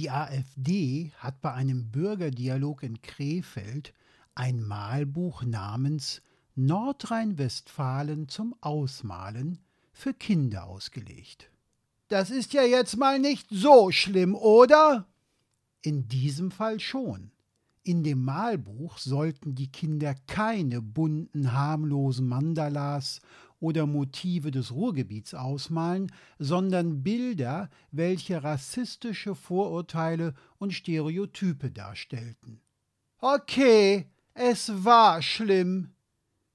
Die AfD hat bei einem Bürgerdialog in Krefeld ein Malbuch namens Nordrhein-Westfalen zum Ausmalen für Kinder ausgelegt. Das ist ja jetzt mal nicht so schlimm, oder? In diesem Fall schon. In dem Malbuch sollten die Kinder keine bunten, harmlosen Mandalas oder Motive des Ruhrgebiets ausmalen, sondern Bilder, welche rassistische Vorurteile und Stereotype darstellten. Okay, es war schlimm.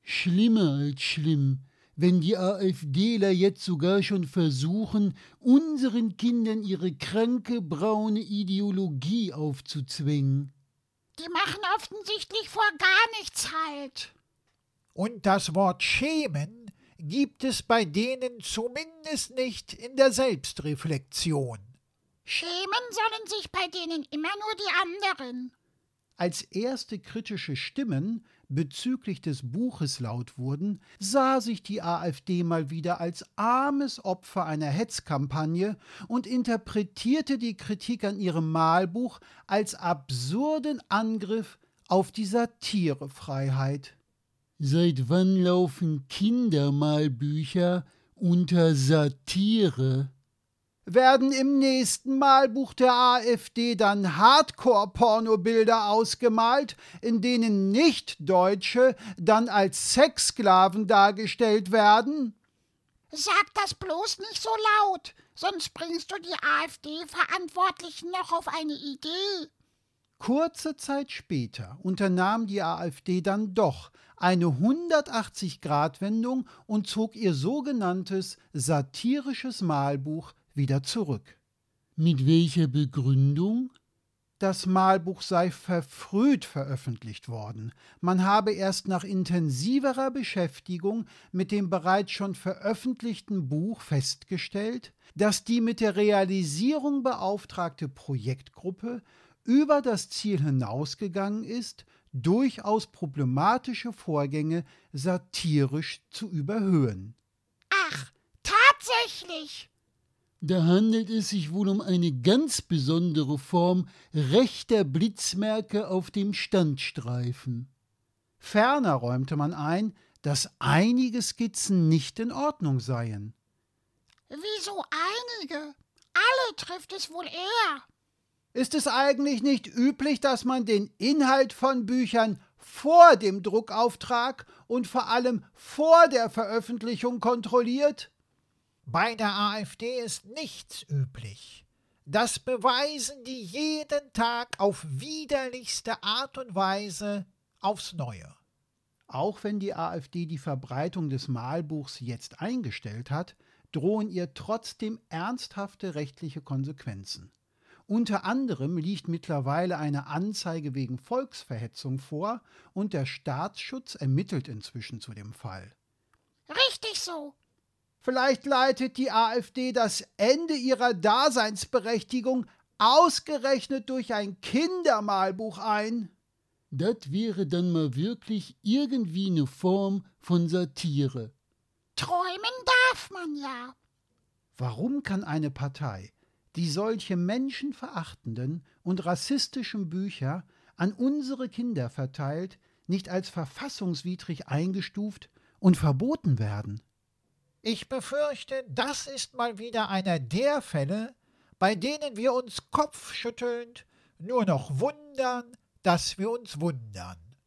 Schlimmer als schlimm, wenn die AfDler jetzt sogar schon versuchen, unseren Kindern ihre kranke braune Ideologie aufzuzwingen. Die machen offensichtlich vor gar nichts halt. Und das Wort schämen gibt es bei denen zumindest nicht in der Selbstreflexion. Schämen sollen sich bei denen immer nur die anderen. Als erste kritische Stimmen bezüglich des Buches laut wurden, sah sich die AfD mal wieder als armes Opfer einer Hetzkampagne und interpretierte die Kritik an ihrem Malbuch als absurden Angriff auf die Satirefreiheit. Seit wann laufen Kindermalbücher unter Satire? Werden im nächsten Malbuch der AfD dann Hardcore-Pornobilder ausgemalt, in denen Nicht-Deutsche dann als Sexsklaven dargestellt werden? Sag das bloß nicht so laut, sonst bringst du die AfD-Verantwortlichen noch auf eine Idee. Kurze Zeit später unternahm die AfD dann doch eine 180-Grad-Wendung und zog ihr sogenanntes satirisches Malbuch wieder zurück. Mit welcher Begründung? Das Malbuch sei verfrüht veröffentlicht worden. Man habe erst nach intensiverer Beschäftigung mit dem bereits schon veröffentlichten Buch festgestellt, dass die mit der Realisierung beauftragte Projektgruppe über das Ziel hinausgegangen ist, durchaus problematische Vorgänge satirisch zu überhöhen. Ach, tatsächlich. Da handelt es sich wohl um eine ganz besondere Form rechter Blitzmerke auf dem Standstreifen. Ferner räumte man ein, dass einige Skizzen nicht in Ordnung seien. Wieso einige? Alle trifft es wohl eher. Ist es eigentlich nicht üblich, dass man den Inhalt von Büchern vor dem Druckauftrag und vor allem vor der Veröffentlichung kontrolliert? Bei der AfD ist nichts üblich. Das beweisen die jeden Tag auf widerlichste Art und Weise aufs Neue. Auch wenn die AfD die Verbreitung des Malbuchs jetzt eingestellt hat, drohen ihr trotzdem ernsthafte rechtliche Konsequenzen. Unter anderem liegt mittlerweile eine Anzeige wegen Volksverhetzung vor und der Staatsschutz ermittelt inzwischen zu dem Fall. Richtig so. Vielleicht leitet die AfD das Ende ihrer Daseinsberechtigung ausgerechnet durch ein Kindermalbuch ein. Das wäre dann mal wirklich irgendwie eine Form von Satire. Träumen darf man ja. Warum kann eine Partei, die solche menschenverachtenden und rassistischen Bücher an unsere Kinder verteilt, nicht als verfassungswidrig eingestuft und verboten werden? Ich befürchte, das ist mal wieder einer der Fälle, bei denen wir uns kopfschüttelnd nur noch wundern, dass wir uns wundern.